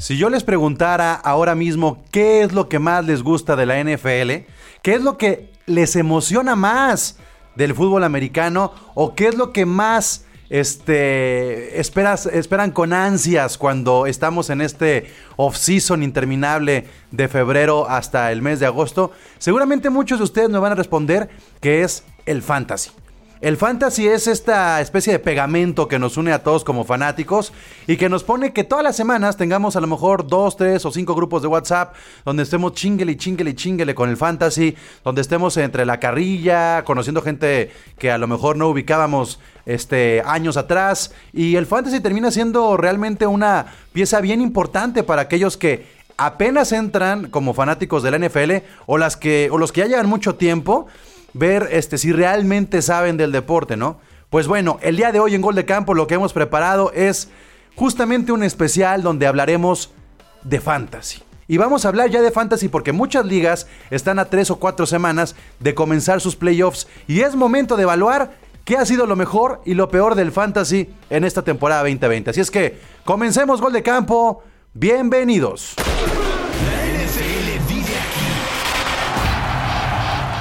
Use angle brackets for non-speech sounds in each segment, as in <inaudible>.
Si yo les preguntara ahora mismo qué es lo que más les gusta de la NFL, qué es lo que les emociona más del fútbol americano o qué es lo que más este, esperas, esperan con ansias cuando estamos en este off-season interminable de febrero hasta el mes de agosto, seguramente muchos de ustedes me van a responder que es el fantasy. El fantasy es esta especie de pegamento que nos une a todos como fanáticos y que nos pone que todas las semanas tengamos a lo mejor dos, tres o cinco grupos de WhatsApp donde estemos chinguele y chinguele y chinguele con el fantasy, donde estemos entre la carrilla, conociendo gente que a lo mejor no ubicábamos este, años atrás. Y el fantasy termina siendo realmente una pieza bien importante para aquellos que apenas entran como fanáticos de la NFL o, las que, o los que ya llevan mucho tiempo ver este, si realmente saben del deporte, ¿no? Pues bueno, el día de hoy en Gol de Campo lo que hemos preparado es justamente un especial donde hablaremos de fantasy. Y vamos a hablar ya de fantasy porque muchas ligas están a tres o cuatro semanas de comenzar sus playoffs y es momento de evaluar qué ha sido lo mejor y lo peor del fantasy en esta temporada 2020. Así es que comencemos Gol de Campo. Bienvenidos.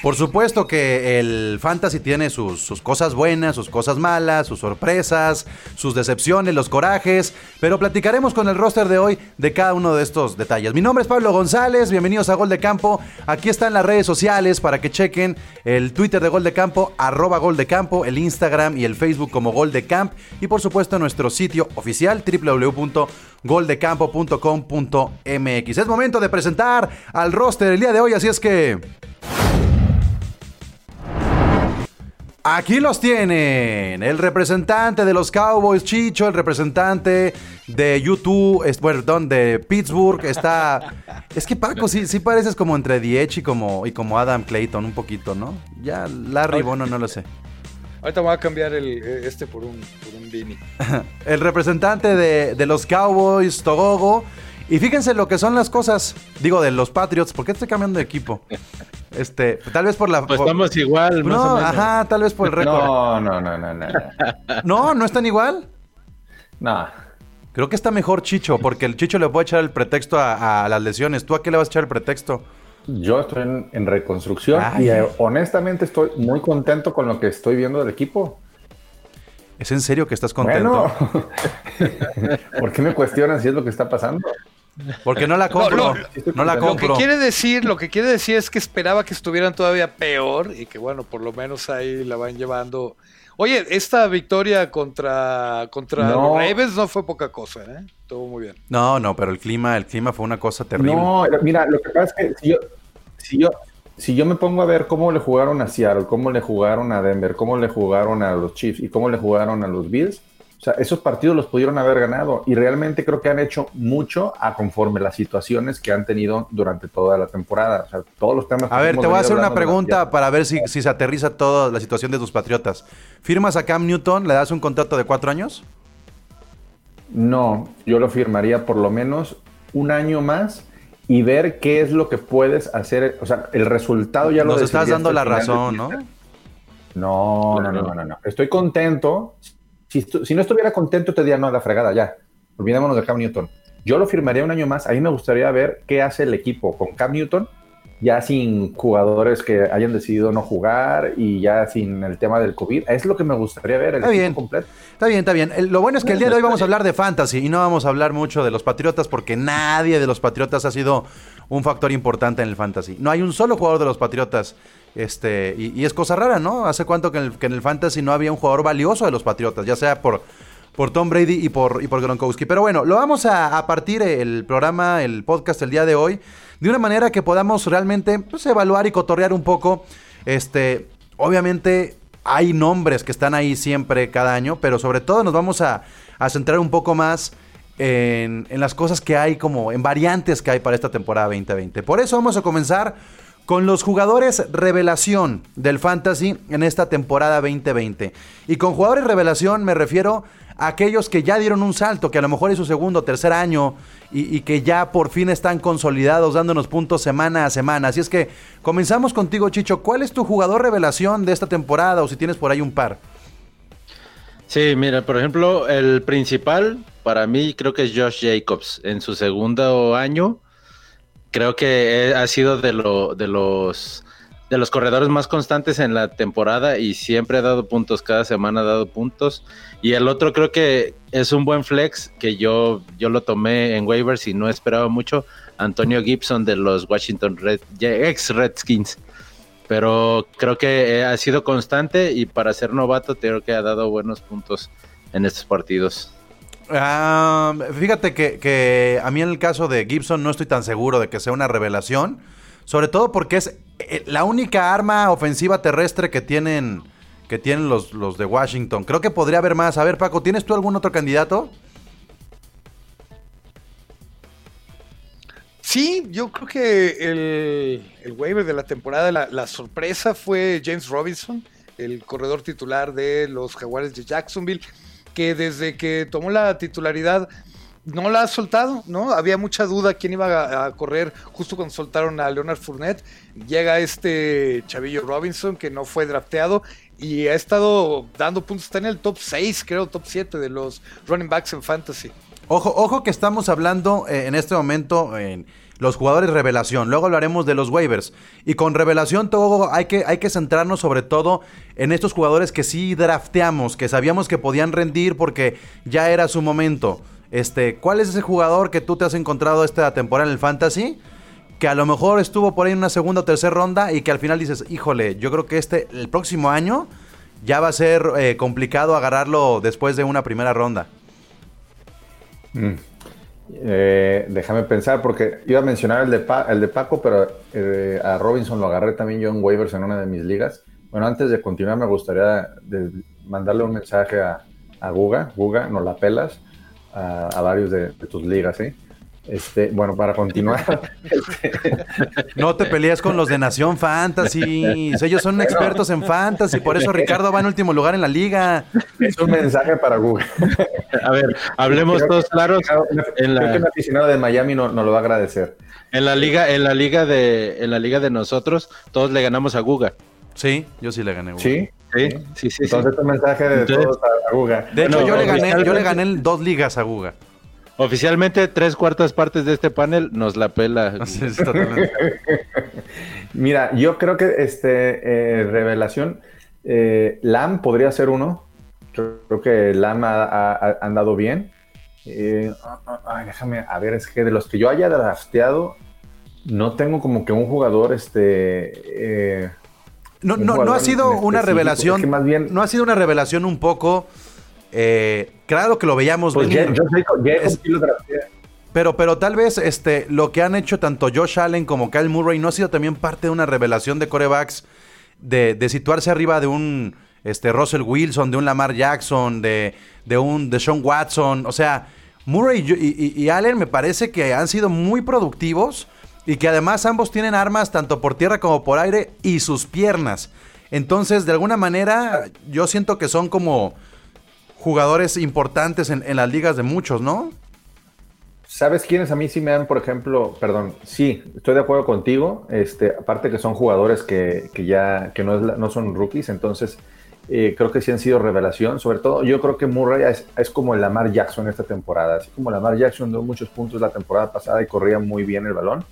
Por supuesto que el fantasy tiene sus, cosas buenas, sus cosas malas, sus sorpresas, sus decepciones, los corajes, pero platicaremos con el roster de hoy de cada uno de estos detalles. Mi nombre es Pablo González, bienvenidos a Gol de Campo. Aquí están las redes sociales para que chequen el Twitter de Gol de Campo, arroba Gol de Campo, el Instagram y el Facebook como Gol de Camp y por supuesto nuestro sitio oficial www.goldecampo.com.mx. Es momento de presentar al roster el día de hoy, así es que... Aquí los tienen. El representante de los Cowboys, Chicho, el representante de YouTube, perdón, de Pittsburgh, está... Es que Paco, sí, sí pareces como entre Diech y como, y como Adam Clayton un poquito, ¿no? Ya Larry Bono no lo sé. Ahorita voy a cambiar el, este por un, por un <laughs> el representante de, de los Cowboys, Togogo. Y fíjense lo que son las cosas, digo, de los Patriots. ¿Por qué estoy cambiando de equipo? Este, tal vez por la. Pues estamos igual, más no, ajá, tal vez por el récord. No, no, no, no, no. <laughs> ¿No? ¿No están igual? No. Creo que está mejor Chicho, porque el Chicho le puede echar el pretexto a, las lesiones. ¿Tú a qué le vas a echar el pretexto? Yo estoy en, reconstrucción y eh, honestamente estoy muy contento con lo que estoy viendo del equipo. ¿Es en serio que estás contento? <laughs> ¿Por qué me cuestionan si es lo que está pasando? Porque no la compro. No, la compro. Lo que quiere decir, lo que quiere decir es que esperaba que estuvieran todavía peor y que bueno, por lo menos ahí la van llevando. Oye, esta victoria contra, contra los Ravens no fue poca cosa, ¿eh? Estuvo muy bien. No, no, pero el clima, el clima fue una cosa terrible. No, mira, lo que pasa es que si yo, si yo, si yo me pongo a ver cómo le jugaron a Seattle, cómo le jugaron a Denver, cómo le jugaron a los Chiefs y cómo le jugaron a los Bills, o sea, esos partidos los pudieron haber ganado y realmente creo que han hecho mucho a conforme las situaciones que han tenido durante toda la temporada. O sea, todos los temas. A ver, te voy a hacer una pregunta para ver si, si, se aterriza toda la situación de tus patriotas. ¿Firmas a Cam Newton? ¿Le das un contrato de cuatro años? No, yo lo firmaría por lo menos un año más y ver qué es lo que puedes hacer. O sea, el resultado ya lo Nos estás dando la razón, ¿no? No, no, no, no, no. Estoy contento si, no estuviera contento, te diría, no, la fregada, ya. Olvidémonos de Cam Newton. Yo lo firmaría un año más. A mí me gustaría ver qué hace el equipo con Cam Newton, ya sin jugadores que hayan decidido no jugar y ya sin el tema del COVID. Es lo que me gustaría ver, el está bien. completo. Está bien, está bien. lo bueno es que el día de hoy vamos a hablar de fantasy y no vamos a hablar mucho de los Patriotas porque nadie de los Patriotas ha sido un factor importante en el fantasy. No hay un solo jugador de los Patriotas este, y, es cosa rara, ¿no? ¿Hace cuánto que en, el, Fantasy no había un jugador valioso de los Patriotas? Ya sea por, por Tom Brady y por, y por Gronkowski. Pero bueno, lo vamos a, partir el programa, el podcast el día de hoy, de una manera que podamos realmente pues, evaluar y cotorrear un poco. Este, obviamente hay nombres que están ahí siempre cada año, pero sobre todo nos vamos a, centrar un poco más en, en las cosas que hay como en variantes que hay para esta temporada 2020. Por eso vamos a comenzar con los jugadores revelación del fantasy en esta temporada 2020. Y con jugadores revelación me refiero aquellos que ya dieron un salto, que a lo mejor es su segundo o tercer año y, y, que ya por fin están consolidados dándonos puntos semana a semana. Así es que comenzamos contigo, Chicho. ¿Cuál es tu jugador revelación de esta temporada o si tienes por ahí un par? Sí, mira, por ejemplo, el principal para mí creo que es Josh Jacobs en su segundo año. Creo que ha sido de, lo, de los de los corredores más constantes en la temporada y siempre ha dado puntos, cada semana ha dado puntos. Y el otro creo que es un buen flex que yo, yo lo tomé en waivers y no esperaba mucho. Antonio Gibson de los Washington Red, ex Redskins. Pero creo que ha sido constante y para ser novato creo que ha dado buenos puntos en estos partidos. Uh, fíjate que, que, a mí en el caso de Gibson no estoy tan seguro de que sea una revelación. Sobre todo porque es eh, la única arma ofensiva terrestre que tienen, que tienen los, los de Washington. Creo que podría haber más. A ver, Paco, ¿tienes tú algún otro candidato? Sí, yo creo que el, el waiver de la temporada, la, sorpresa fue James Robinson, el corredor titular de los Jaguares de Jacksonville, que desde que tomó la titularidad no la ha soltado, ¿no? Había mucha duda quién iba a, correr justo cuando soltaron a Leonard Fournette. Llega este Chavillo Robinson que no fue drafteado y ha estado dando puntos, está en el top 6, creo, top 7 de los running backs en fantasy. Ojo, ojo que estamos hablando eh, en este momento en los jugadores revelación. Luego hablaremos de los waivers. Y con revelación todo hay que, hay que centrarnos sobre todo en estos jugadores que sí drafteamos, que sabíamos que podían rendir porque ya era su momento. Este, ¿cuál es ese jugador que tú te has encontrado esta temporada en el fantasy? Que a lo mejor estuvo por ahí en una segunda o tercera ronda y que al final dices, híjole, yo creo que este, el próximo año ya va a ser eh, complicado agarrarlo después de una primera ronda. Mm. Eh, déjame pensar, porque iba a mencionar el de, pa el de Paco, pero eh, a Robinson lo agarré también yo en waivers en una de mis ligas. Bueno, antes de continuar, me gustaría mandarle un mensaje a, a Guga. Guga, no la pelas a, a varios de, de, tus ligas, ¿sí? Este, bueno, para continuar. <laughs> No te peleas con los de Nación Fantasy. Ellos son expertos en fantasy, por eso Ricardo va en último lugar en la liga. Es un mensaje para Google. A ver, hablemos todos claros. En la... Creo que un aficionado de Miami nos no lo va a agradecer. En la liga, en la liga de, en la liga de nosotros, todos le ganamos a Guga. Sí, yo sí le gané. Guga. Sí. Sí, sí, sí. Entonces, sí. un mensaje de Entonces, todos a, Guga. De hecho, yo, le gané, yo le gané dos ligas a Guga. Oficialmente, tres cuartas partes de este panel nos la pela. <laughs> <laughs> Mira, yo creo que este eh, revelación, eh, Lam podría ser uno. Creo que Lam ha, ha, andado bien. Eh, ay, déjame, a ver, es que de los que yo haya drafteado, no tengo como que un jugador, este. no, no, jugador no ha sido una revelación. Es que más bien, no ha sido una revelación un poco. Eh, claro que lo veíamos pues venir. Yo, yo, yo, es, lo pero, pero tal vez este, lo que han hecho tanto Josh Allen como Kyle Murray no ha sido también parte de una revelación de corebacks de, de situarse arriba de un este, Russell Wilson, de un Lamar Jackson, de, de un Deshaun Watson. O sea, Murray y, y, y, Allen me parece que han sido muy productivos y que además ambos tienen armas tanto por tierra como por aire y sus piernas. Entonces, de alguna manera, yo siento que son como jugadores importantes en, las ligas de muchos, ¿no? ¿Sabes quiénes a mí sí me dan, por ejemplo, perdón, sí, estoy de acuerdo contigo, este, aparte que son jugadores que, que ya, que no, es, no son rookies, entonces eh, creo que sí han sido revelación, sobre todo yo creo que Murray es, es, como el Lamar Jackson esta temporada, así como Lamar Jackson dio muchos puntos la temporada pasada y corría muy bien el balón,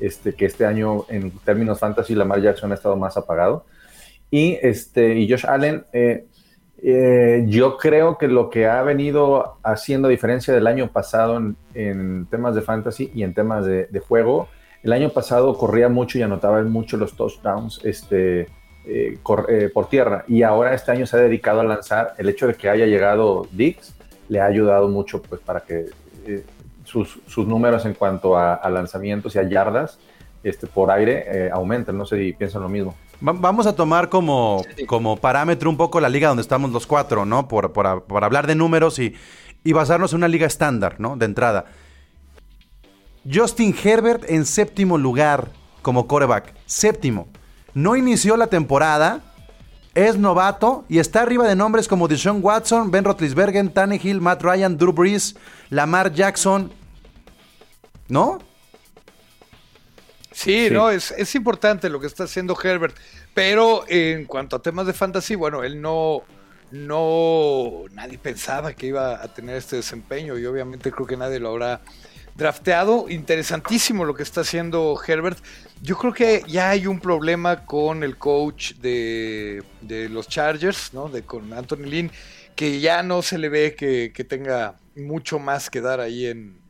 este, que este año en términos fantasy Lamar Jackson ha estado más apagado, y, este, y Josh Allen... Eh, eh, yo creo que lo que ha venido haciendo diferencia del año pasado en, temas de fantasy y en temas de, juego, el año pasado corría mucho y anotaba mucho los touchdowns este, eh, eh, por tierra y ahora este año se ha dedicado a lanzar. El hecho de que haya llegado Dix le ha ayudado mucho pues, para que sus, números en cuanto a, a, lanzamientos y a yardas este, por aire aumenten. No sé si piensan lo mismo. Vamos a tomar como, como parámetro un poco la liga donde estamos los cuatro, ¿no? Por, por, por hablar de números y, y, basarnos en una liga estándar, ¿no? De entrada. Justin Herbert en séptimo lugar como coreback. Séptimo. No inició la temporada es novato y está arriba de nombres como Deshaun Watson, Ben Roethlisberger, Tannehill, Matt Ryan, Drew Brees, Lamar Jackson. ¿No? Sí, no, es, es importante lo que está haciendo Herbert, pero en cuanto a temas de fantasy, bueno, él no, no, nadie pensaba que iba a tener este desempeño y obviamente creo que nadie lo habrá drafteado. Interesantísimo lo que está haciendo Herbert. Yo creo que ya hay un problema con el coach de, de los Chargers, ¿no? De, con Anthony Lynn, que ya no se le ve que, que tenga mucho más que dar ahí en,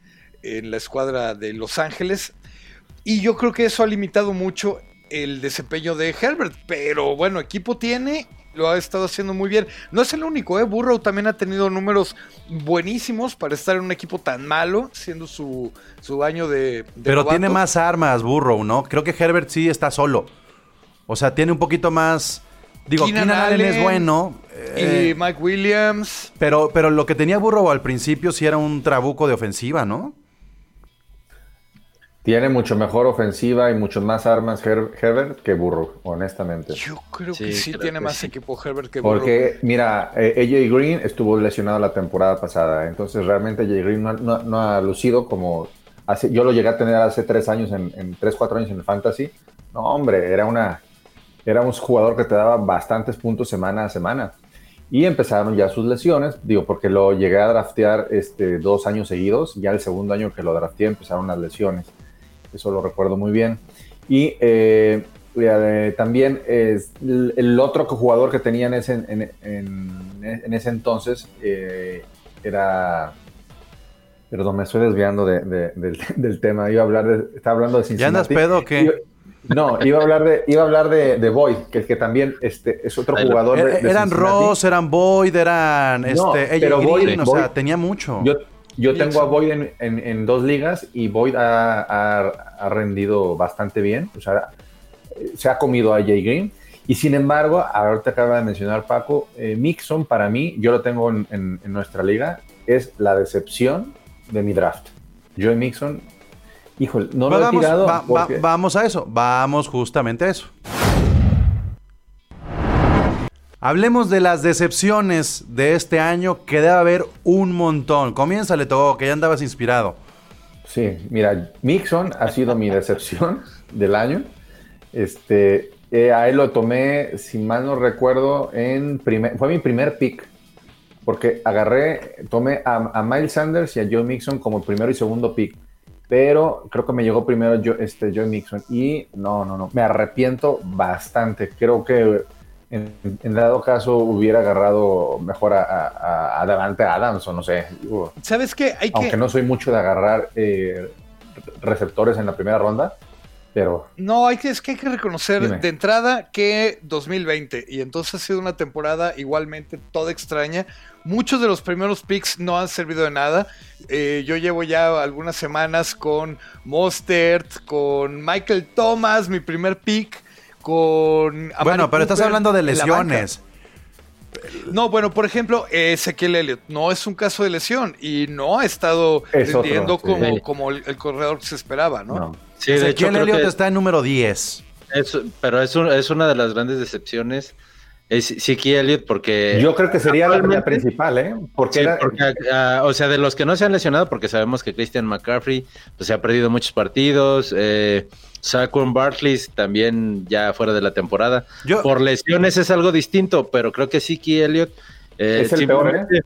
en la escuadra de Los Ángeles. Y yo creo que eso ha limitado mucho el desempeño de Herbert. Pero bueno, equipo tiene, lo ha estado haciendo muy bien. No es el único, ¿eh? Burrow también ha tenido números buenísimos para estar en un equipo tan malo, siendo su, su año de, de Pero novato. tiene más armas, Burrow, ¿no? Creo que Herbert sí está solo. O sea, tiene un poquito más. Digo, Keenan Keenan, Allen es bueno. Y eh, Mike Williams. pero, pero lo que tenía Burrow al principio sí era un trabuco de ofensiva, ¿no? Tiene mucho mejor ofensiva y muchos más armas Her- Herbert que Burrow, honestamente. Yo creo Sí, que sí creo tiene que más sí. equipo Herbert que Burrow. Porque, mira, eh, AJ Green estuvo lesionado la temporada pasada, entonces realmente AJ Green no, no- no ha lucido como hace, yo lo llegué a tener hace tres años, en, en tres, cuatro años en el Fantasy. No, hombre, era una, era un jugador que te daba bastantes puntos semana a semana. Y empezaron ya sus lesiones, digo, porque lo llegué a draftear este, dos años seguidos, ya el segundo año que lo drafteé empezaron las lesiones. Eso lo recuerdo muy bien. Y eh, eh, también es el, el otro jugador que tenía en ese, en, en- en ese entonces eh, era. Perdón, me estoy desviando de- de- del, <laughs> del tema. Iba a hablar de. Estaba hablando de Cincinnati. ¿Ya andas pedo o qué? Iba- no, iba a hablar de, iba a hablar de, de Boyd, que, que también este, es otro jugador. de- de eran Cincinnati. Ross, eran Boyd, eran No, este, pero Boyd- Green, o Boyd- sea, tenía mucho. Yo, yo Wilson. tengo a Boyd en, en- en dos ligas y Boyd ha, ha- ha rendido bastante bien. O sea, se ha comido a Jay Green. Y sin embargo, ahorita acaba de mencionar Paco, eh, Mixon para mí, yo lo tengo en, en- en nuestra liga, es la decepción de mi draft. Joey Mixon, híjole, no lo he tirado. va- va- porque- vamos a eso, vamos justamente a eso. Hablemos de las decepciones de este año, que debe haber un montón. Comiénzale todo, que ya andabas inspirado. Sí, mira, Mixon ha sido mi decepción <laughs> del año. Este, eh, a él lo tomé, si mal no recuerdo, en primer, fue mi primer pick, porque agarré, tomé a, a Miles Sanders y a Joe Mixon como primero y segundo pick, pero creo que me llegó primero Joe, este, Joe Mixon y no, no, no, me arrepiento bastante. Creo que en, en dado caso hubiera agarrado mejor a, a, a Davante Adams o no sé. digo, ¿Sabes qué? Hay que, aunque no soy mucho de agarrar eh, receptores en la primera ronda, pero No, hay que, es que hay que reconocer Dime. de entrada que 2020 y entonces ha sido una temporada igualmente toda extraña. Muchos de los primeros picks no han servido de nada. Eh, yo llevo ya algunas semanas con Mostert, con Michael Thomas, mi primer pick, con... Amari bueno, pero estás hablando de lesiones. No, bueno, por ejemplo, Ezequiel Elliott no es un caso de lesión y no ha estado Es otro, rindiendo sí. como, como el, el corredor que se esperaba, ¿no? no. Sí, de hecho, Ezequiel creo Elliott que está en número 10. es- pero es, un- es una de las grandes decepciones. Es Siki Elliott porque... Yo creo que sería la, principal, ¿eh? Porque Sí, era- porque, ah, o sea, de los que no se han lesionado, porque sabemos que Christian McCaffrey pues, se ha perdido muchos partidos, eh, Saquon Barkley también ya fuera de la temporada. Yo- Por lesiones es algo distinto, pero creo que Siki Elliott eh, Es el peor, eh,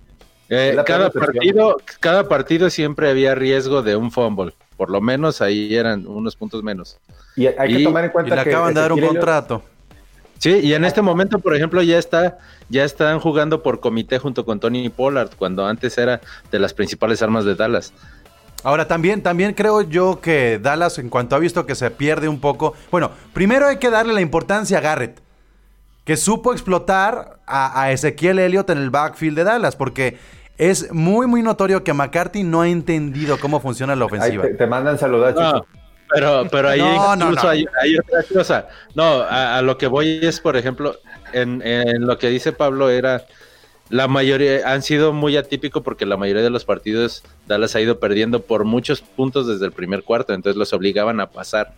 Es la cada partido, cada partido siempre había riesgo de un fumble. Por lo menos ahí eran unos puntos menos. y hay que y- tomar en Y cuenta le que acaban de dar un contrato. Sí, y en este momento, por ejemplo, ya está, ya están jugando por comité junto con Tony Pollard, cuando antes era de las principales armas de Dallas. Ahora, también, también creo yo que Dallas, en cuanto ha visto que se pierde un poco. Bueno, primero hay que darle la importancia a Garrett, que supo explotar a, a Ezequiel Elliott en el backfield de Dallas, porque es muy, muy notorio que McCarthy no ha entendido cómo funciona la Ahí ofensiva. te, te mandan saludar, No, chico. Pero, pero ahí No, no, incluso no. Hay, hay otra cosa. No, a, a lo que voy es, por ejemplo, en, en lo que dice Pablo era, la mayoría han sido muy atípico porque la mayoría de los partidos Dallas ha ido perdiendo por muchos puntos desde el primer cuarto, entonces los obligaban a pasar.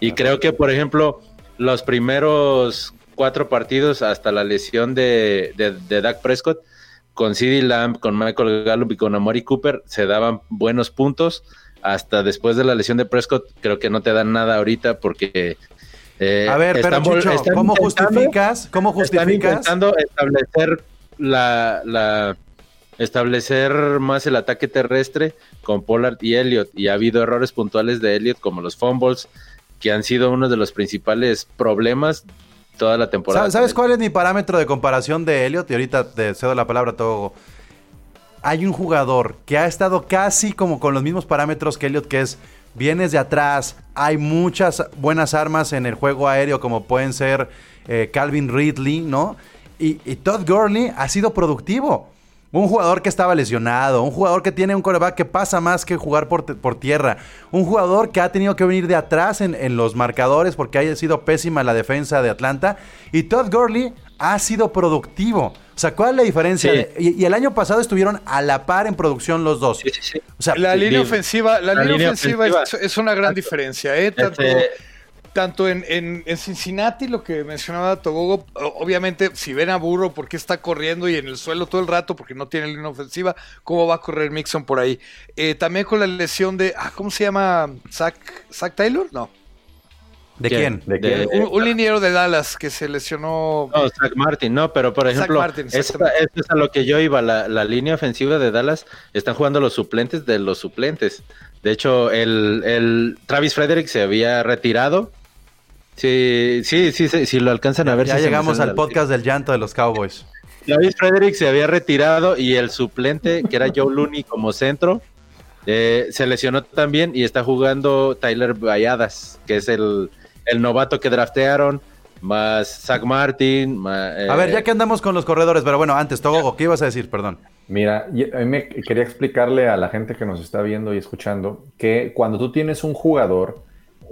Y creo que, por ejemplo, los primeros cuatro partidos hasta la lesión de, de, de Dak Prescott, con CD Lamb, con Michael Gallup y con Amari Cooper se daban buenos puntos. Hasta después de la lesión de Prescott, creo que no te dan nada ahorita porque. eh, a ver, pero ¿cómo justificas? ¿Cómo justificas? Están intentando establecer la, la, establecer más el ataque terrestre con Pollard y Elliott. Y ha habido errores puntuales de Elliott, como los fumbles, que han sido uno de los principales problemas toda la temporada. ¿Sabes cuál es mi parámetro de comparación de Elliott? Y ahorita te cedo la palabra a todo. Hay un jugador que ha estado casi como con los mismos parámetros que Elliott, que es vienes de atrás, hay muchas buenas armas en el juego aéreo, como pueden ser eh, Calvin Ridley, ¿no? Y, y Todd Gurley ha sido productivo. Un jugador que estaba lesionado, un jugador que tiene un coreback que pasa más que jugar por, por tierra, un jugador que ha tenido que venir de atrás en, en, los marcadores porque haya sido pésima la defensa de Atlanta. Y Todd Gurley ha sido productivo. O sea, ¿cuál es la diferencia? Sí. Y, y, el año pasado estuvieron a la par en producción los dos. Sí, sí, o sea, la línea ofensiva, la, la línea, línea ofensiva, ofensiva es, es, una gran diferencia, ¿eh? Tanto, este tanto en, en, en, Cincinnati, lo que mencionaba Togogo, obviamente, si ven a Burro porque está corriendo y en el suelo todo el rato porque no tiene línea ofensiva, ¿cómo va a correr Mixon por ahí? Eh, también con la lesión de, ah, ¿cómo se llama? ¿Zach, Zach Taylor? No. ¿De quién? ¿De quién? Un, un, liniero de Dallas que se lesionó. No, Zach Martin, no, pero por ejemplo, Martin, esto es a lo que yo iba. La, la, línea ofensiva de Dallas están jugando los suplentes de los suplentes. De hecho, el, el Travis Frederick se había retirado Sí, sí, sí, sí, si lo alcanzan a ver. Ya si llegamos al podcast del llanto de los Cowboys. David Frederick se había retirado y el suplente, que era Joe Looney como centro, eh, se lesionó también y está jugando Tyler Valladas, que es el, el novato que draftearon, más Zach Martin. Más, eh... A ver, ya que andamos con los corredores, pero bueno, antes, Togo, ¿qué ibas a decir? Perdón. Mira, a mí me quería explicarle a la gente que nos está viendo y escuchando que cuando tú tienes un jugador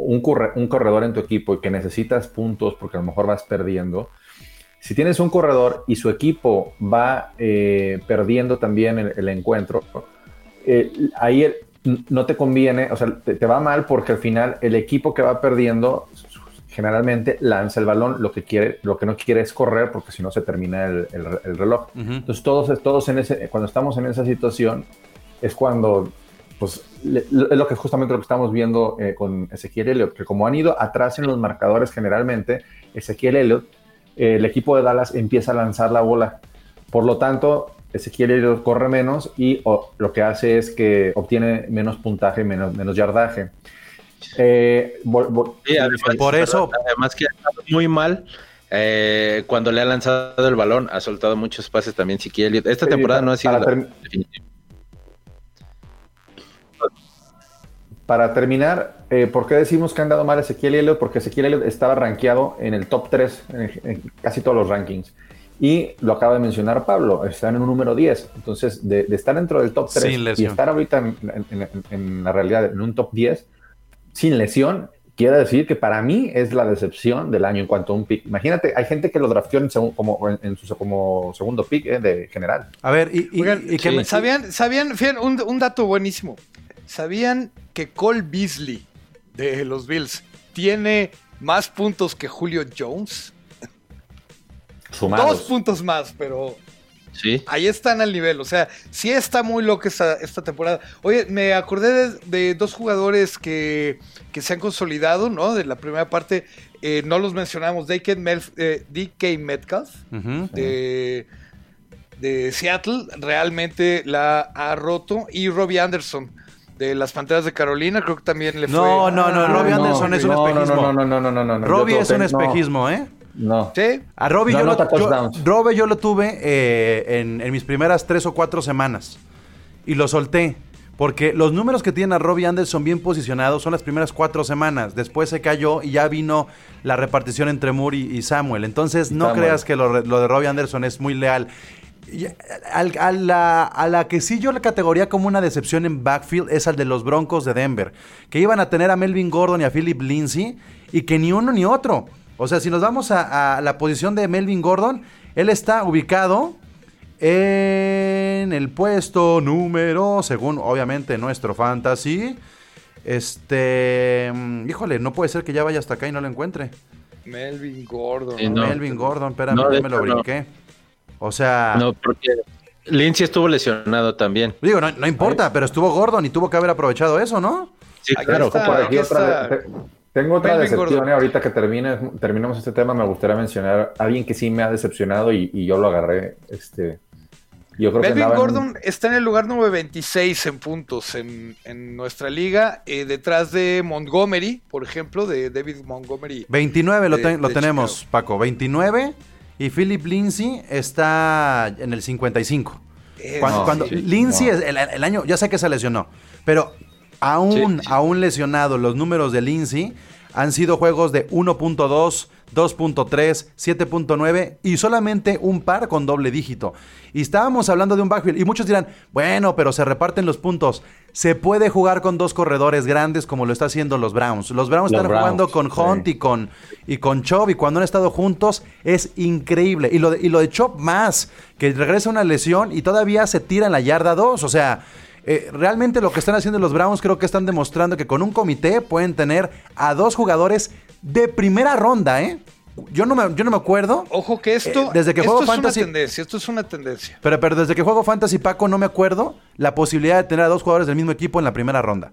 un, corre, un, corredor en tu equipo y que necesitas puntos porque a lo mejor vas perdiendo, si tienes un corredor y su equipo va eh, perdiendo también el, el encuentro, eh, ahí el, no te conviene, o sea, te, te, va mal porque al final el equipo que va perdiendo generalmente lanza el balón, lo que quiere, lo que no quiere es correr porque si no se termina el, el, el reloj. Uh -huh. Entonces todos, todos en ese, cuando estamos en esa situación es cuando pues es lo que justamente lo que estamos viendo eh, con Ezequiel Elliott, que como han ido atrás en los marcadores generalmente, Ezequiel Elliott, eh, el equipo de Dallas empieza a lanzar la bola. Por lo tanto, Ezequiel Elliott corre menos y o, lo que hace es que obtiene menos puntaje, menos, menos yardaje. Eh, sí, además, por eso. Además que ha estado muy mal. Eh, cuando le ha lanzado el balón, ha soltado muchos pases también Ezequiel Elliott. Esta temporada para, no ha sido definitiva. Para terminar, eh, ¿por qué decimos que han dado mal a Ezequiel Elliott? Porque Ezequiel Elliott estaba rankeado en el top 3 en, en, casi todos los rankings. Y lo acaba de mencionar Pablo, están en un número 10. Entonces, de, de estar dentro del top 3 y estar ahorita en, en, en, la realidad en un top 10 sin lesión, quiere decir que para mí es la decepción del año en cuanto a un pick. Imagínate, hay gente que lo drafteó en como, en su, como segundo pick eh, de general. A ver, y, y, Oigan, y que sí. me... sabían, sabían, un dato buenísimo. ¿Sabían que Cole Beasley de los Bills tiene más puntos que Julio Jones? Sumados. Dos puntos más, pero sí. ahí están al nivel. O sea, sí está muy loca esta, esta temporada. Oye, me acordé de, de dos jugadores que, que, se han consolidado, ¿no? De la primera parte, eh, no los mencionamos, DK, Melf, eh, DK Metcalf, uh -huh. de, de Seattle, realmente la ha roto, y Robbie Anderson de las Panteras de Carolina, creo que también le fue. No, no, no, Robbie Anderson es un espejismo. No, no, no, no, no, no, no. Robbie es un espejismo, ¿eh? No. ¿Sí? A Robbie, yo, lo, yo, Robbie yo lo tuve eh, en, en, mis primeras tres o cuatro semanas. Y lo solté. Porque los números que tiene a Robbie Anderson bien posicionados son las primeras cuatro semanas. Después se cayó y ya vino la repartición entre Moore y, y Samuel. Entonces no Samuel. creas que lo, lo de Robbie Anderson es muy leal. A, a, la, a, la, que sí yo la categoría como una decepción en backfield es al de los Broncos de Denver, que iban a tener a Melvin Gordon y a Philip Lindsay y que ni uno ni otro. O sea, si nos vamos a, a la posición de Melvin Gordon, él está ubicado en el puesto número, según obviamente nuestro fantasy. Este, híjole, no puede ser que ya vaya hasta acá y no lo encuentre. Melvin Gordon. Sí, no. Melvin Gordon, espérame, No, ya me lo no. O sea, No, porque Lindsay estuvo lesionado también. digo, no, no importa, pero estuvo Gordon y tuvo que haber aprovechado eso, ¿no? Sí, Aquí claro. está. Por aquí otra- tengo otra Melvin decepción. Gordon. eh, ahorita que termine, terminemos este tema, me gustaría mencionar a alguien que sí me ha decepcionado y, y yo lo agarré. Este, yo creo que Melvin en- Gordon está en el lugar número 26 en puntos en, en nuestra liga, eh, detrás de Montgomery, por ejemplo, de David Montgomery. 29 lo, ten- tenemos, Chicago. Paco. 29 y Philip Lindsay está en el 55. Es- Cuando, No, cuando sí, Lindsay, no. es- el, el año, ya sé que se lesionó, pero aún, Sí, sí. aún lesionado, los números de Lindsay han sido juegos de 1.2, 2.3, 7.9 y solamente un par con doble dígito. Y estábamos hablando de un backfield y muchos dirán, bueno, pero se reparten los puntos. Se puede jugar con dos corredores grandes como lo está haciendo los Browns. Los Browns Los están Browns, jugando con Hunt sí. y con, y con Chubb y cuando han estado juntos es increíble. Y lo de, y lo de Chubb más, que regresa una lesión y todavía se tira en la yarda 2. O sea, eh, realmente lo que están haciendo los Browns creo que están demostrando que con un comité pueden tener a dos jugadores de primera ronda, ¿eh? Yo no me, yo no me acuerdo. Ojo que esto, Eh, desde que esto juego es fantasy- una tendencia, esto es una tendencia. Pero, pero desde que juego Fantasy Paco no me acuerdo la posibilidad de tener a dos jugadores del mismo equipo en la primera ronda.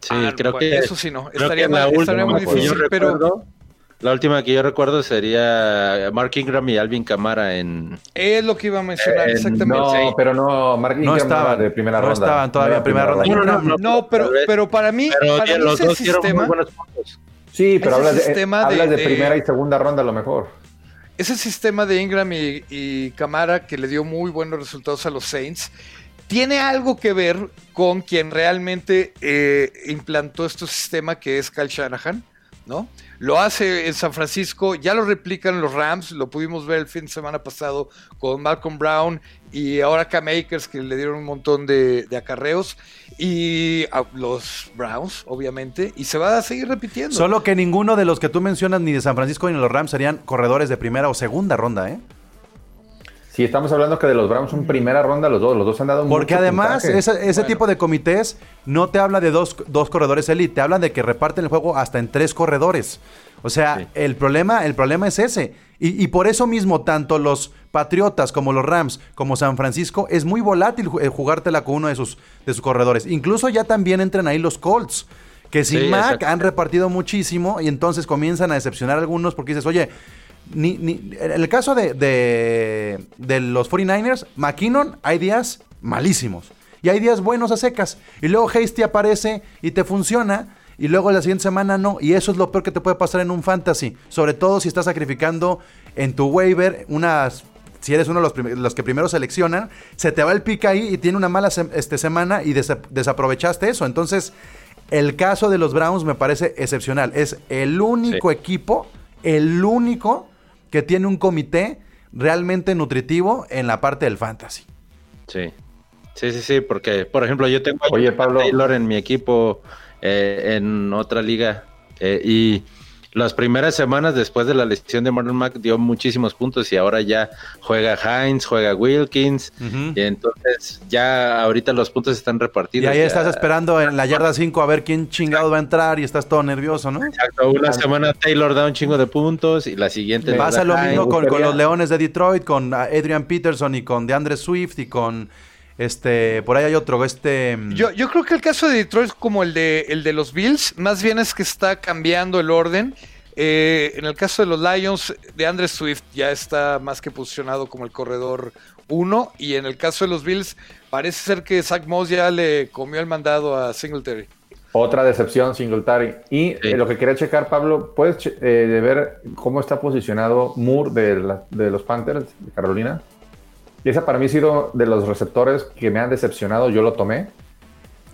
Sí, Ah, creo bueno, que eso sí no, estaría que mal- última estaría muy difícil, pero- recuerdo- La última que yo recuerdo sería Mark Ingram y Alvin Kamara en Es lo que iba a mencionar, Eh, exactamente. No, Sí. pero no, Mark No Ingram estaban, era de primera no ronda. estaban todavía en primera ronda. No, no, no, No, pero, pero para mí, Pero para mí los ese dos dieron muy sistema. Sí, pero Ese hablas de, sistema de- hablas de de- primera y segunda ronda a lo mejor. ese sistema de Ingram y, y Camara que le dio muy buenos resultados a los Saints, tiene algo que ver con quien realmente eh, implantó este sistema que es Kyle Shanahan, ¿no? Lo hace en San Francisco, ya lo replican los Rams, lo pudimos ver el fin de semana pasado con Malcolm Brown y ahora Cam Akers que le dieron un montón de, acarreos y los Browns, obviamente, y se va a seguir repitiendo. Solo que ninguno de los que tú mencionas, ni de San Francisco ni de los Rams, serían corredores de primera o segunda ronda, ¿eh? Si estamos hablando que de los Browns son primera ronda los dos, los dos han dado Porque mucho además ese, Bueno. tipo de comités no te habla de dos, dos corredores elite, te hablan de que reparten el juego hasta en tres corredores. O sea, Sí. el, problema, el problema es ese. Y, y por eso mismo, tanto los Patriotas como los Rams, como San Francisco, es muy volátil eh, jugártela con uno de sus, de sus corredores. Incluso ya también entran ahí los Colts, que sin Sí, Mac han repartido muchísimo y entonces comienzan a decepcionar a algunos porque dices, oye, ni, ni- en el caso de, de, de los 49ers, McKinnon, hay días malísimos. Y hay días buenos a secas. Y luego Hasty aparece y te funciona. Y luego la siguiente semana no. Y eso es lo peor que te puede pasar en un fantasy. Sobre todo si estás sacrificando en tu waiver unas... Si eres uno de los, los que primero seleccionan, se te va el pick ahí y tiene una mala este, semana y desa- desaprovechaste eso. Entonces, el caso de los Browns me parece excepcional. Es el único equipo, el único que tiene un comité realmente nutritivo en la parte del fantasy. Sí. Sí, sí, sí, porque, por ejemplo, yo tengo a Oye, Pablo. Taylor en mi equipo eh, en otra liga eh, y las primeras semanas después de la lesión de Marlon Mack dio muchísimos puntos y ahora ya juega Hines, juega Wilkins y entonces ya ahorita los puntos están Y repartidos. ahí ya- estás esperando en la yarda 5 a ver quién chingado va a entrar y estás todo nervioso, ¿no? Exacto, una semana Taylor da un chingo de puntos y la siguiente... Pasa lo mismo con, con los Leones de Detroit, con ah, Adrian Peterson y con DeAndre Swift y con este, por ahí hay otro, este mm, Yo, yo creo que el caso de Detroit es como el de, el de los Bills, más bien es que está cambiando el orden. Eh, en el caso de los Lions, de Andre Swift ya está más que posicionado como el corredor 1. Y en el caso de los Bills, parece ser que Zach Moss ya le comió el mandado a Singletary. Otra decepción, Singletary. Y Sí. eh, lo que quería checar, Pablo, ¿puedes eh, ver cómo está posicionado Moore de, la- de los Panthers de Carolina? Y esa para mí ha sido de los receptores que me han decepcionado, yo lo tomé.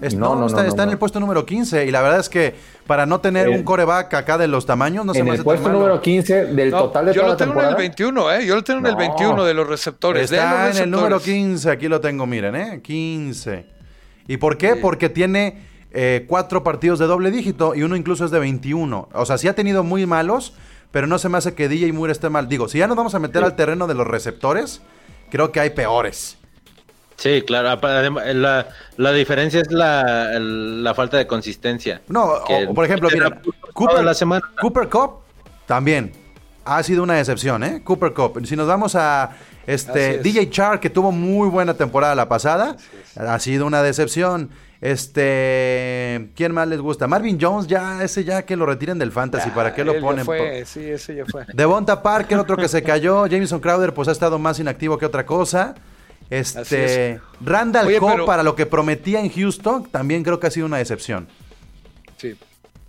es- no, no, no, está, no, está en el puesto número 15 y la verdad es que para no tener Eh, un coreback acá de los tamaños no se en me el hace tan puesto número 15 del No, total de yo toda lo la tengo en el temporada. 21, ¿eh? Yo lo tengo en el No. 21 de los receptores. de los Está en el número 15, aquí lo tengo, miren, ¿eh? 15. ¿Y por qué? Sí. Porque tiene eh, cuatro partidos de doble dígito y uno incluso es de 21. O sea, sí ha tenido muy malos, pero no se me hace que DJ Moore esté mal. Digo, si ya nos vamos a meter Sí. al terreno de los receptores, creo que hay peores. Sí, claro. La, la diferencia es la, la falta de consistencia. No, o- Que o, por ejemplo, era mira, Cooper, la semana. Cooper Cup también ha sido una decepción, ¿eh? Cooper Cup. Si nos vamos a este. DJ Chark, que tuvo muy buena temporada la pasada, ha sido una decepción. Este, ¿quién más les gusta? Marvin Jones, ya ese ya que lo retiren del fantasy, ¿para qué Ah, lo ya ponen? Fue, sí, ese ya fue. Devonta Parker, otro que se cayó. <laughs> Jameson Crowder, pues ha estado más inactivo que otra cosa. Este, es. Randall Oye, pero- para lo que prometía en Houston, también creo que ha sido una decepción. Sí,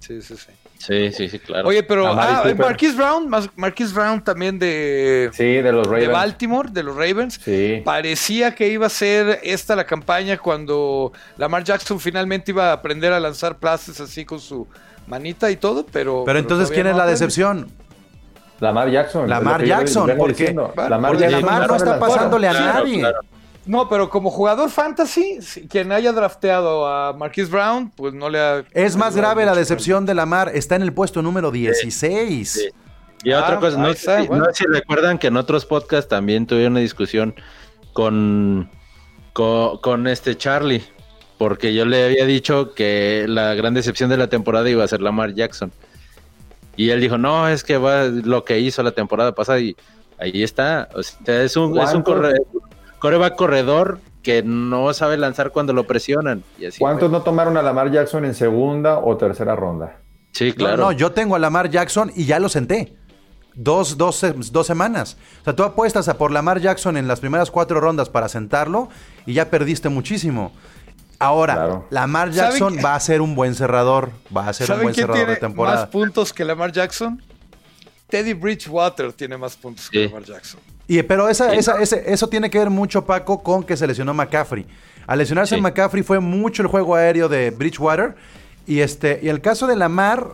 sí, sí. sí. Sí, sí, sí, claro. Oye, pero Amari ah, Cooper. Marquise Brown, Marquise Brown también de, Sí, de los de Ravens. Baltimore, de los Ravens. Sí. Parecía que iba a ser esta la campaña cuando Lamar Jackson finalmente iba a aprender a lanzar pases así con su manita y todo, pero... Pero entonces, ¿quién es la decepción? Lamar Jackson. Lamar Jackson, porque- Lamar, Jackson no está pasándole a Claro, nadie. claro. No, pero como jugador fantasy, quien haya drafteado a Marquise Brown, pues no le ha... Es más grave la decepción de Lamar. Está en el puesto número 16. Sí. Y Ah, otra cosa, no, está, si- bueno. no sé si recuerdan que en otros podcasts también tuvieron una discusión con, con, con este Charlie, porque yo le había dicho que la gran decepción de la temporada iba a ser Lamar Jackson. Y él dijo, no, es que va lo que hizo la temporada pasada y ahí está. O sea, es un, es un ¿Cuántos? Coreback corredor que no sabe lanzar cuando lo presionan. Y así ¿Cuántos fue. no tomaron a Lamar Jackson en segunda o tercera ronda? Sí, claro. No, yo tengo a Lamar Jackson y ya lo senté. Dos, dos, dos semanas. O sea, tú apuestas a por Lamar Jackson en las primeras cuatro rondas para sentarlo y ya perdiste muchísimo. Ahora, Claro. Lamar ¿Saben Jackson va a ser un buen cerrador. Va a ser un ¿Saben buen cerrador tiene de temporada. más puntos que Lamar Jackson? Teddy Bridgewater tiene más puntos que. Lamar Jackson. Y, pero esa, esa- ese- eso tiene que ver mucho, Paco, con que se lesionó McCaffrey. Al lesionarse Sí. McCaffrey fue mucho el juego aéreo de Bridgewater. Y este y el caso de Lamar,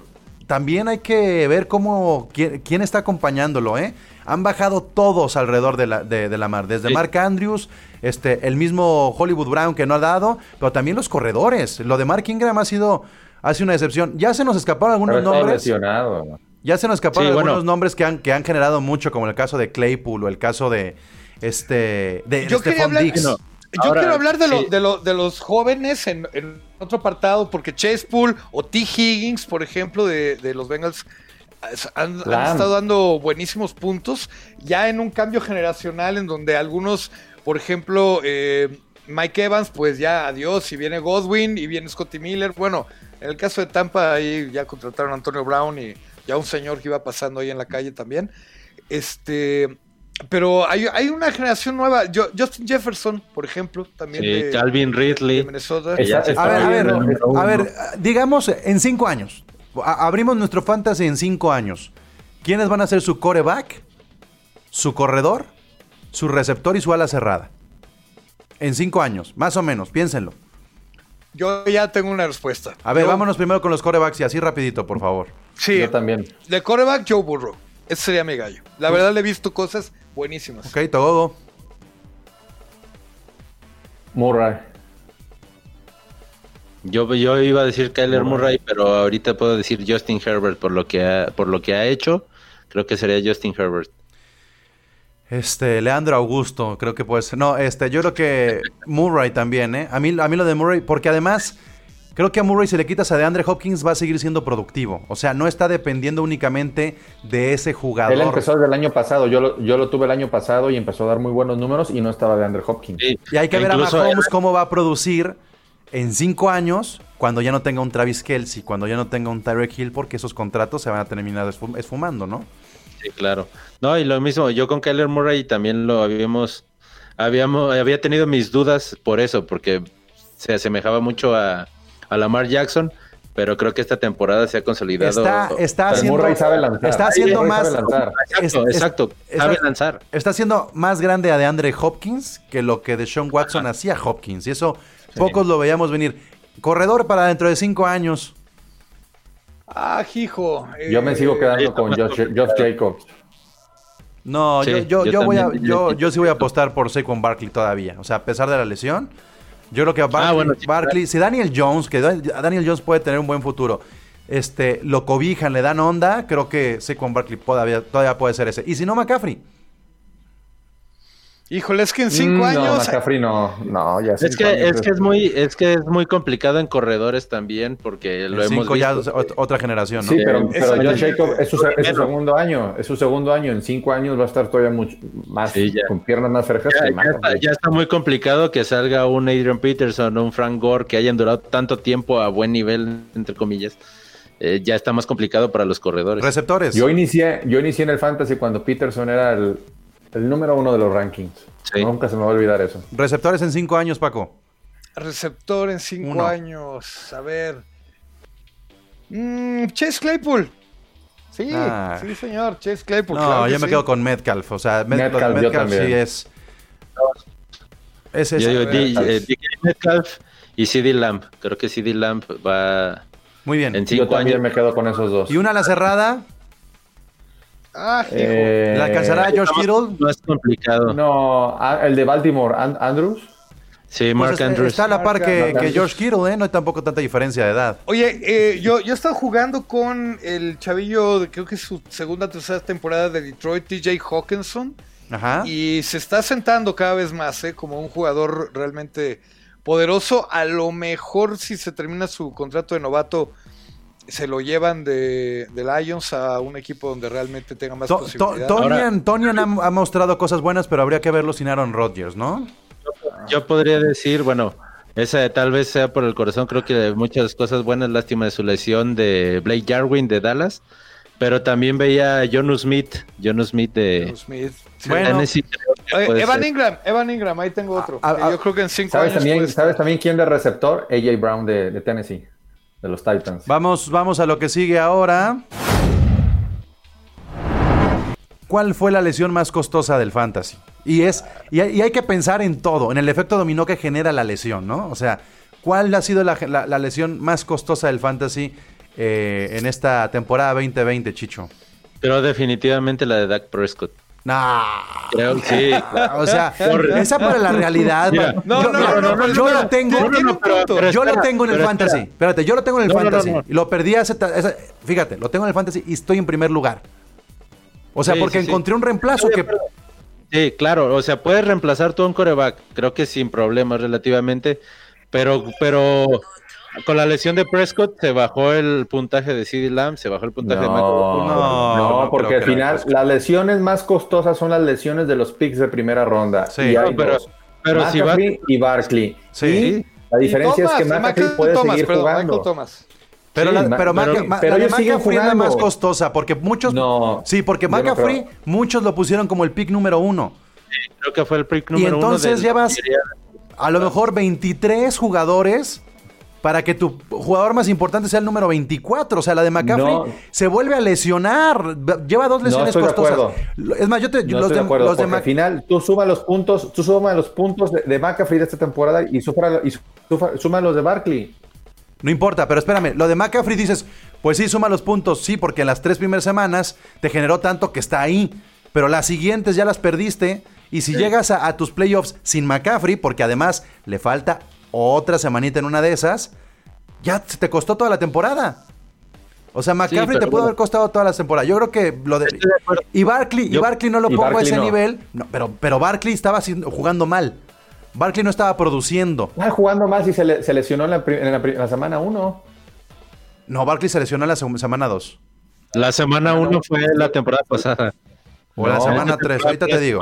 también hay que ver cómo quién, quién está acompañándolo, ¿eh? Han bajado todos alrededor de, la, de, de Lamar. Desde Sí. Mark Andrews, este, el mismo Hollywood Brown que no ha dado, pero también los corredores. Lo de Mark Ingram ha sido, ha sido una decepción. Ya se nos escaparon algunos nombres. lesionado. Ya se nos escaparon Sí, algunos bueno. nombres que han, que han generado mucho, como el caso de Claypool o el caso de este de Yo quería Stephon hablar. No. yo Ahora, quiero hablar de, lo- sí. de, lo- de los jóvenes en, en otro apartado, porque Chase Pool o T. Higgins, por ejemplo, de, de los Bengals, han, estado dando buenísimos puntos, ya en un cambio generacional en donde algunos, por ejemplo, eh, Mike Evans, pues ya adiós, y viene Godwin y viene Scotty Miller. Bueno, en el caso de Tampa, ahí ya contrataron a Antonio Brown y ya un señor que iba pasando ahí en la calle también. Este, pero hay, hay una generación nueva. Yo- Justin Jefferson, por ejemplo, también Sí, de, Calvin de Ridley. Minnesota. A ver, a ver, a digamos en cinco años. A- abrimos nuestro fantasy en cinco años. ¿Quiénes van a ser su coreback, su corredor, su receptor y su ala cerrada? En cinco años, más o menos, piénsenlo. Yo ya tengo una respuesta. A ver, Yo- vámonos primero con los corebacks y así rapidito, por favor. Sí, Yo también. de coreback Joe Burrow. Ese sería mi gallo. La verdad le he visto cosas buenísimas. Ok, todo. Murray. Yo, yo iba a decir Kyler Murray, pero ahorita puedo decir Justin Herbert por lo que ha, por lo que ha hecho. Creo que sería Justin Herbert. Este, Leandro Augusto, creo que puede ser. No, este, yo creo que Murray también, ¿eh? A mí, a mí lo de Murray, porque además, creo que a Murray si le quitas a DeAndre Hopkins va a seguir siendo productivo. O sea, no está dependiendo únicamente de ese jugador. Él empezó desde el año pasado. Yo lo, yo lo tuve el año pasado y empezó a dar muy buenos números y no estaba de Andrew Hopkins. Sí, Y hay que e ver a Mahomes cómo va a producir en cinco años cuando ya no tenga un Travis Kelsey, cuando ya no tenga un Tyreek Hill, porque esos contratos se van a terminar esfum- esfumando, ¿no? Sí, claro. No, y lo mismo, yo con Kyler Murray también lo habíamos, habíamos, había tenido mis dudas por eso, porque se asemejaba mucho a, a Lamar Jackson, pero creo que esta temporada se ha consolidado. Está, haciendo, Murray sabe lanzar. está haciendo Murray más, sabe lanzar. Exacto, es- es- exacto, está- sabe lanzar. está haciendo más grande a DeAndre Hopkins que lo que Deshaun Watson hacía Hopkins. Y eso pocos lo veíamos venir. Corredor para dentro de cinco años. Ah, hijo. Yo me sigo eh, quedando con Josh, Josh Jacobs. No, Sí, yo, yo, yo yo voy a, yo sí voy a apostar por Saquon Barkley todavía. O sea, a pesar de la lesión, yo creo que a Barkley, Ah, bueno, Barkley- si Daniel Jones, que Da- Daniel Jones puede tener un buen futuro, este, lo cobijan, le dan onda, creo que Saquon Barkley todavía, todavía puede ser ese. Y si no, McCaffrey. Híjole, es que en cinco Mm, años. No, McCaffrey no. No, ya Es cinco que, años es que es muy, es que es muy complicado en corredores también, porque lo En hemos cinco ya visto. es ot- otra generación, ¿no? Sí, pero, pero. Josh Jacobs es su, es segundo año. Es su segundo año. En cinco años va a estar todavía mucho más Sí, ya. con piernas más frescas Ya, que ya está, ya está muy complicado que salga un Adrian Peterson o un Frank Gore que hayan durado tanto tiempo a buen nivel, entre comillas. Eh, ya está más complicado para los corredores. Receptores. Yo inicié, yo inicié en el fantasy cuando Peterson era el, el número uno de los rankings. Sí. Nunca se me va a olvidar eso. Receptores en cinco años, Paco. Receptor en cinco Uno. años. A ver. Mm, Chase Claypool. Sí, Ah. sí, señor. Chase Claypool. No, claro que yo me sí. quedo con Metcalf. O sea, Met- Metcalf, lo de yo Metcalf también. sí es. Es, es- Yo eh. DK Metcalf y CD Lamb. Creo que CD Lamb va Muy bien. en Yo cinco también años. me quedo con esos dos. Y una a la cerrada. Ah, hijo. Eh, ¿La alcanzará George Kittle? Más complicado. No, el de Baltimore, An- Andrews. Sí, Pues Mark Andrews. Está a la par que. George Kittle, ¿eh? No hay tampoco tanta diferencia de edad. Oye, eh, yo, yo he estado jugando con el chavillo, de, creo que es su segunda o tercera temporada de Detroit, TJ Hawkinson. Ajá. Y se está sentando cada vez más, ¿eh? Como un jugador realmente poderoso. A lo mejor si se termina su contrato de novato, se lo llevan de, de Lions a un equipo donde realmente tenga más To-. Tonian, Tonian ha, ha mostrado cosas buenas, pero habría que verlo sin Aaron Rodgers, ¿no? Yo podría decir, bueno, esa tal vez sea por el corazón, creo que muchas cosas buenas, lástima de su lesión de Blake Jarwin de Dallas, pero también veía a Jonu Smith, Jonu Smith de Smith. Sí. Bueno. Tennessee, Evan ser. Ingram, Evan Ingram, ahí tengo otro. Que yo creo que en cinco ¿Sabes años. también, puede ¿Sabes estar. también quién de receptor? AJ Brown de, de Tennessee, de los Titans. Vamos, vamos a lo que sigue ahora. ¿Cuál fue la lesión más costosa del fantasy? Y es y hay, y hay que pensar en todo, en el efecto dominó que genera la lesión, ¿no? O sea, ¿cuál ha sido la, la- la lesión más costosa del fantasy eh, en esta temporada 2020, Chicho? Pero definitivamente la de Dak Prescott. Nah. Creo sí. O sea, esa para la realidad. Mira, no, yo, no, mira, no, no, yo no, lo tengo. pero yo lo tengo en el fantasy. espera. Espérate, yo lo tengo en el No, no, no, fantasy. no. Y lo perdí hace. esa- fíjate, lo tengo en el fantasy y estoy en primer lugar. O sea, Sí, porque sí, sí. encontré un reemplazo que. Sí, claro, o sea, puedes reemplazar tú a un coreback, creo que sin problemas relativamente, pero, pero con la lesión de Prescott se bajó el puntaje de CD Lamb, se bajó el puntaje de No, No, no, no porque al final las lesiones más costosas son las lesiones de los picks de primera ronda. Sí. y hay No, pero- dos. pero si va- y Barkley. Sí. Y la diferencia es que Michael puede Thomas, seguir perdón, jugando. Michael Thomas. Pero, Sí, la, pero, pero- pero la de es la más costosa, porque muchos. No, Sí, porque no creo. muchos lo pusieron como el pick número uno. creo que fue el pick Y número uno entonces del- llevas a lo mejor 23 jugadores para que tu jugador más importante sea el número 24. O sea, la de McCaffrey No. se vuelve a lesionar. Lleva dos lesiones estoy de costosas. acuerdo. Es más, yo te, No los, estoy de, de acuerdo, los de al final tú suma los puntos, tú suma los puntos de, de McCaffrey de esta temporada y, sufra- y sufra- suma los de Barkley. No importa, pero espérame, lo de McCaffrey dices, pues sí, suma los puntos, sí, porque en las tres primeras semanas te generó tanto que está ahí, pero las siguientes ya las perdiste, y si llegas a, a tus playoffs sin McCaffrey, porque además le falta otra semanita en una de esas, ya te costó toda la temporada. O sea, McCaffrey te pudo bueno. haber costado todas las temporadas. Yo creo que lo de... Y Barkley, y Barkley no lo y pongo a ese no. nivel, no, pero, pero Barkley estaba jugando mal. Barkley no estaba produciendo. Ah, jugando más y se, le- se lesionó en la, pri- en la pri- en la semana 1. No, Barkley se lesionó en la semana 2. La semana uno fue la temporada pasada. O la No, semana 3, ahorita te digo.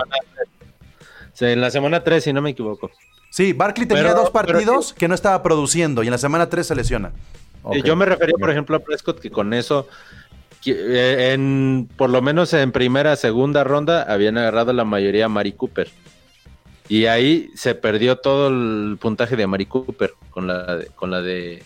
Sí, en la semana 3, si no me equivoco. Sí, Barkley tenía Pero- dos pero partidos que no estaba produciendo y en la semana 3 se lesiona. Eh, Yo me refería, por ejemplo, a Prescott, que con eso, que, eh, en, por lo menos en primera, segunda ronda, habían agarrado la mayoría a Mari Cooper. Y ahí se perdió todo el puntaje de Mari Cooper con la de, con la de,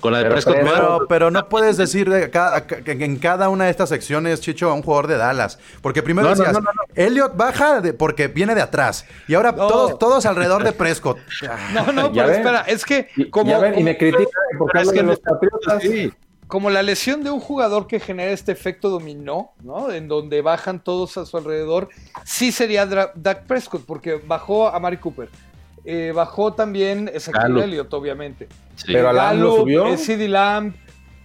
con la de Pero Prescott. Pero, pero no puedes decir de cada- que en cada una de estas secciones, Chicho, a un jugador de Dallas. Porque primero No, no, decías, no, no, Elliot baja de- porque viene de atrás. Y ahora No. todos, todos alrededor de Prescott. <laughs> No, no, Ya pero ven. espera, es que Y, como, ya ven, y me critican porque es que los no- Patriotas. Sí. como la lesión de un jugador que genera este efecto dominó, ¿no? En donde bajan todos a su alrededor, sí sería Dra- Dak Prescott, porque bajó a Mari Cooper. Eh, bajó también Ezequiel. Elliott, obviamente. Sí. Pero a Lamb lo subió. eh, CeeDee Lamb.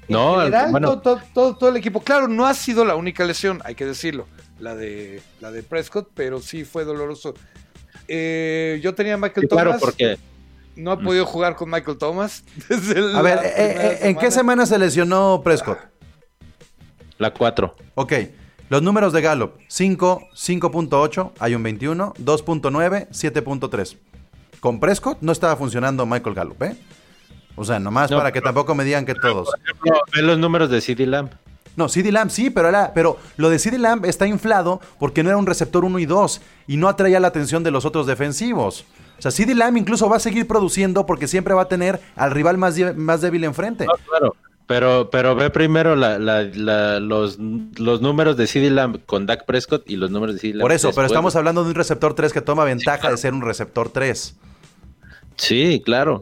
No, general, bueno. todo, todo- todo- todo el equipo. Claro, no ha sido la única lesión, hay que decirlo, la de, la de Prescott, pero sí fue doloroso eh, yo tenía a Michael Sí, claro, Thomas. porque No he podido jugar con Michael Thomas. <laughs> Desde A ver, eh, eh, ¿en qué semana se lesionó Prescott? la 4. Ok, los números de Gallup: 5, 5.8, hay un 21, 2.9, 7.3. Con Prescott no estaba funcionando Michael Gallup, ¿eh? O sea, nomás No, para que tampoco me digan que todos. Ve los números de CD Lamb. No, CD Lamb sí, pero, era, pero lo de CD Lamb está inflado porque no era un receptor 1 y 2 y no atraía la atención de los otros defensivos. O sea, CD Lamb incluso va a seguir produciendo porque siempre va a tener al rival más, más débil enfrente. No, claro. Pero, pero ve primero la- la- la- los, los números de CD Lamb con Dak Prescott y los números de CD Lamb. Por eso, pero estamos hablando de un receptor 3 que toma ventaja claro. de ser un receptor 3. Sí, claro.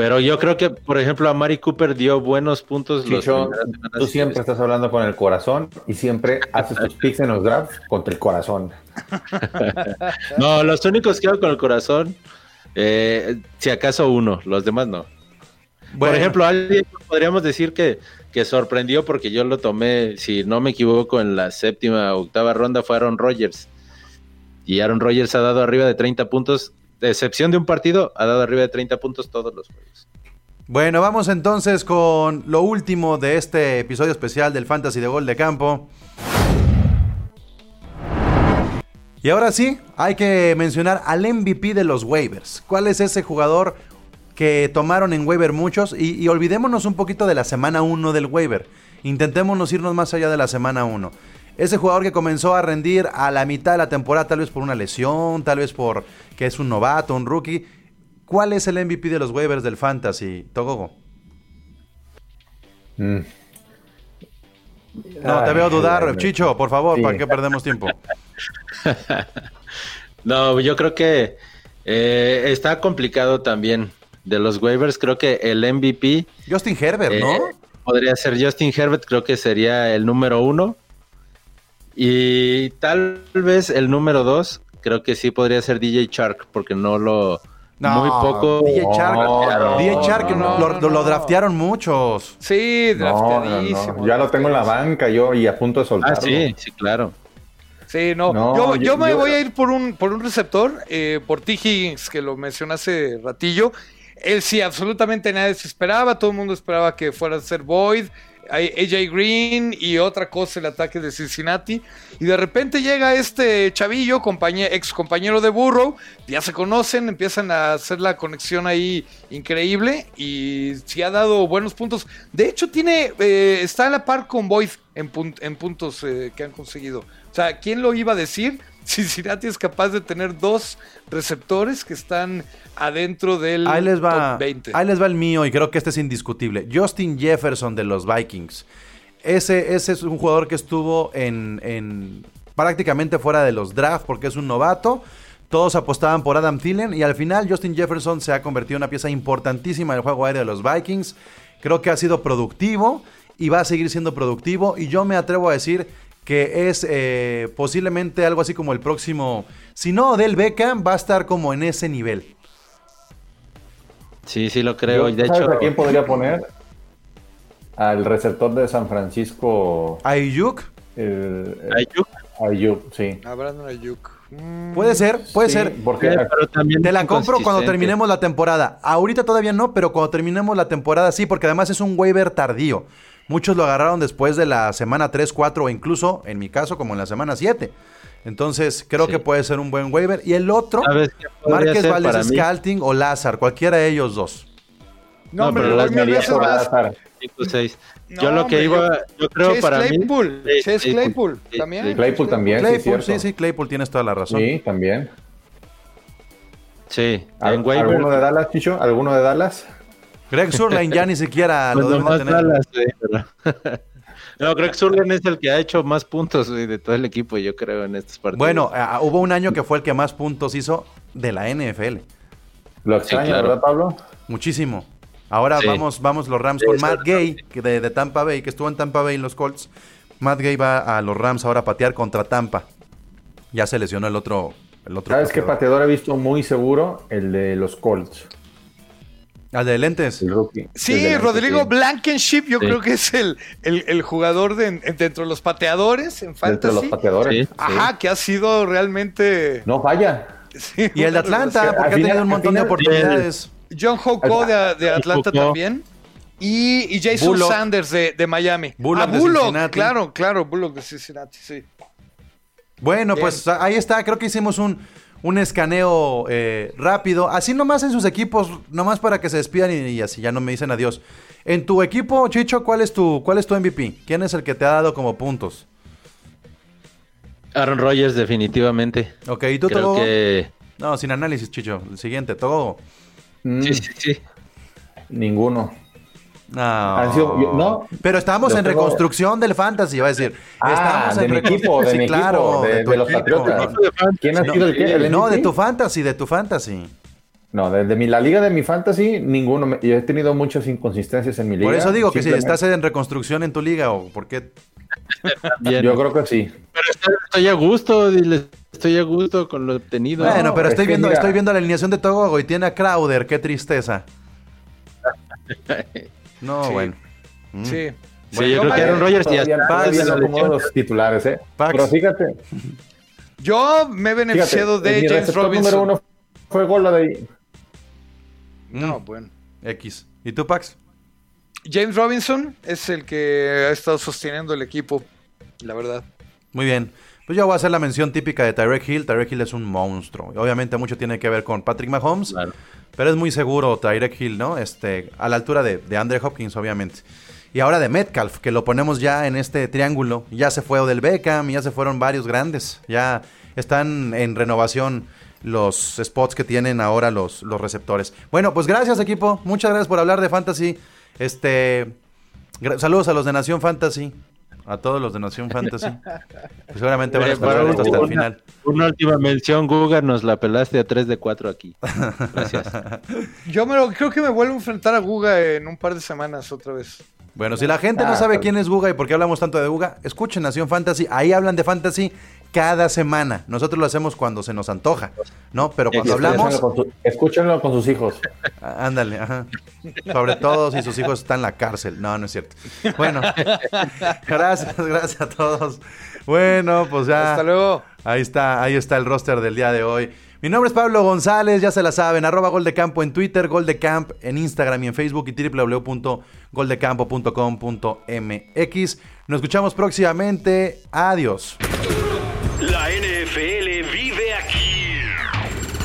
Pero yo creo que, por ejemplo, a Mari Cooper dio buenos puntos Chicho, tú siempre estás hablando con el corazón y siempre haces tus picks en los drafts contra el corazón. <laughs> No, los únicos que hago con el corazón, eh, si acaso uno, los demás no. Bueno. Por ejemplo, alguien podríamos decir que, que sorprendió porque yo lo tomé, si no me equivoco, en la séptima o octava ronda fue Aaron Rodgers. Y Aaron Rodgers ha dado arriba de 30 puntos, excepción de un partido, ha dado arriba de 30 puntos todos los juegos. Bueno, vamos entonces con lo último de este episodio especial del Fantasy de Gol de Campo. Y ahora sí, hay que mencionar al MVP de los waivers. ¿Cuál es ese jugador que tomaron en waiver muchos? Y, y olvidémonos un poquito de la semana 1 del waiver. Intentémonos irnos más allá de la semana 1. Ese jugador que comenzó a rendir a la mitad de la temporada, tal vez por una lesión, tal vez por que es un novato, un rookie. ¿Cuál es el MVP de los waivers del Fantasy, Togogo? Mm. No, te veo dudar, Chicho, por favor, Sí. ¿para qué perdemos tiempo? <laughs> No, yo creo que eh, está complicado también. De los waivers, creo que el MVP Justin Herbert, ¿no? Eh, podría ser Justin Herbert, creo que sería el número uno. Y tal vez el número dos, creo que sí podría ser DJ Shark, porque no lo. No, muy poco. DJ Shark, No, DJ Shark no, lo, no, lo draftearon muchos. Sí, drafteadísimo. no. Ya lo tengo en la banca yo y a punto de Ah, soltarlo. sí, sí, claro. Sí, no. No, yo, yo yo- me yo- voy a ir por un, por un receptor, eh, por T. Higgins, que lo mencioné hace ratillo. Él sí, absolutamente nadie se esperaba. Todo el mundo esperaba que fuera a ser Boyd, AJ Green y otra cosa el ataque de Cincinnati. Y de repente llega este chavillo, compañe- ex compañero de Burrow. Ya se conocen, empiezan a hacer la conexión ahí increíble. Y sí ha dado buenos puntos. De hecho, tiene eh, está a la par con Boyd en puntos eh, que han conseguido. O sea, ¿quién lo iba a decir? Cincinnati es capaz de tener dos receptores que están adentro del Ahí les va, top 20. ahí les va el mío y creo que este es indiscutible. Justin Jefferson de los Vikings. Ese, ese es un jugador que estuvo en, en prácticamente fuera de los drafts porque es un novato. Todos apostaban por Adam Thielen y al final Justin Jefferson se ha convertido en una pieza importantísima del juego aéreo de los Vikings. Creo que ha sido productivo y va a seguir siendo productivo y yo me atrevo a decir que es eh, posiblemente algo así como el próximo, si no Odell Beckham, va a estar como en ese nivel. Sí, sí lo creo. Yo, de ¿Sabes hecho, a quién podría poner? Al receptor de San Francisco, Ayuk, el, el- Ayuk, Ayuk, sí. A Brandon Ayuk. Mm, puede ser, puede Sí, ser. Porque pero también Te la compro cuando terminemos la temporada. Ahorita todavía no, pero cuando terminemos la temporada sí, porque además es un waiver tardío. Muchos lo agarraron después de la semana 3, 4 o incluso, en mi caso, como en la semana 7. Entonces, creo Sí. que puede ser un buen waiver. Y el otro, ¿Sabes qué podría Márquez mí? Scalting o Lázaro, cualquiera de ellos dos. No, No, hombre, pero lo las mil María veces por. Lázaro. No, yo lo que hombre, iba, yo, creo Chase para Claypool, mí. Chase Claypool, sí, también. sí. Claypool también, sí, Claypool, cierto. sí, sí, Claypool, tienes toda la razón. Sí, también. Sí, ¿Al-. ¿Alguno de Dallas, Chicho? ¿Alguno de Dallas? Greg Surline ya ni siquiera <laughs> lo deben tener. Pero- <laughs> No, que Surlen es el que ha hecho más puntos güey, de todo el equipo, yo creo, en estos partidos. Bueno, ah, hubo un año que fue el que más puntos hizo de la NFL. Lo extraño, claro. ¿verdad, Pablo? Muchísimo. Ahora Sí. vamos, vamos los Rams Sí, con Matt Gay, que de, de Tampa Bay, que estuvo en Tampa Bay en los Colts. Matt Gay va a los Rams ahora a patear contra Tampa. Ya se lesionó el otro. El otro ¿Sabes qué pateador. pateador he visto muy seguro? El de los Colts. Al de lentes. El rookie. Sí, de Rodrigo sí. Blankenship, yo Sí. creo que es el, el, el jugador de, en- dentro de los pateadores en Entre los fantasy. pateadores. Sí. sí. Ajá, que ha sido realmente. No falla. Sí, Y el de Atlanta, porque ha tenido un montón de oportunidades. John Hoko de, de Atlanta Hoko. también. Y, y Jason Bullock. Sanders de, de Miami. Bullock ah, de Bullock, Cincinnati. claro, claro, Bullock de Cincinnati, sí. Bueno, Bien. pues ahí está. Creo que hicimos un, un escaneo eh, rápido. Así nomás en sus equipos, nomás para que se despidan y, y así ya no me dicen adiós. En tu equipo, Chicho, ¿cuál es tu, cuál es tu MVP? ¿Quién es el que te ha dado como puntos? Aaron Rodgers, definitivamente. Ok, ¿y tú, Creo que. No, sin análisis, Chicho. El siguiente, Togo. Mm, Sí, sí, sí. Ninguno. No. Han sido- yo- no. Pero estábamos en tengo- reconstrucción del fantasy, va a decir. Ah, Estamos de en mi equipo, reconstrucción, de mi sí, claro, equipo, de, los equipo. Patriotas. ¿Quién ha No, sido el qué? ¿El No, de tu fantasy, de tu fantasy. No, de, de mi, la liga de mi fantasy, ninguno. Me- Yo he tenido muchas inconsistencias en mi liga. Por eso digo que si estás en reconstrucción en tu liga, o por qué. Bien. Yo creo que sí. Pero estoy, a gusto, dile, estoy a gusto con lo obtenido. Bueno, pero es estoy que viendo, mira- estoy viendo la alineación de Togo y tiene a Crowder, qué tristeza. <laughs> No, Sí. bueno. Mm. Sí. Sí, yo creo que Aaron Rodgers como lesión. los titulares, ¿eh? Pax. Pero fíjate, Yo me he beneficiado de James Robinson. número uno fue Gola de No, Mm, bueno. X. ¿Y tú, Pax? James Robinson es el que ha estado sosteniendo el equipo, la verdad. Muy bien. Pues yo voy a hacer la mención típica de Tyreek Hill. Tyreek Hill es un monstruo. Obviamente mucho tiene que ver con Patrick Mahomes. Claro. Pero es muy seguro Tyreek Hill, ¿no? Este, a la altura de, de Andre Hopkins, obviamente. Y ahora de Metcalf, que lo ponemos ya en este triángulo. Ya se fue Odell Beckham, ya se fueron varios grandes. Ya están en renovación los spots que tienen ahora los, los receptores. Bueno, pues gracias equipo. Muchas gracias por hablar de Fantasy. Este, saludos a los de Nación Fantasy. A todos los de Nación Fantasy. Pues seguramente van a esto hasta el final. Una última mención, Guga, nos la pelaste a 3 de 4 aquí. Gracias. <laughs> Yo me lo, creo que me vuelvo a enfrentar a Guga en un par de semanas otra vez. Bueno, si la gente no Ah, sabe quién es Guga y por qué hablamos tanto de Guga, escuchen Nación Fantasy. Ahí hablan de Fantasy cada semana. Nosotros lo hacemos cuando se nos antoja, ¿no? Pero cuando hablamos, Escúchenlo con, su- escúchenlo con sus hijos. ah, ándale, ajá. Sobre todo si sus hijos están en la cárcel. No, no es cierto. Bueno, <laughs> gracias, gracias a todos. Bueno, pues ya. Hasta luego. Ahí está, ahí está el roster del día de hoy. Mi nombre es Pablo González, ya se la saben, arroba Gol de Campo en Twitter, Gol de Camp en Instagram y en Facebook y www.goldecampo.com.mx. Nos escuchamos próximamente. Adiós.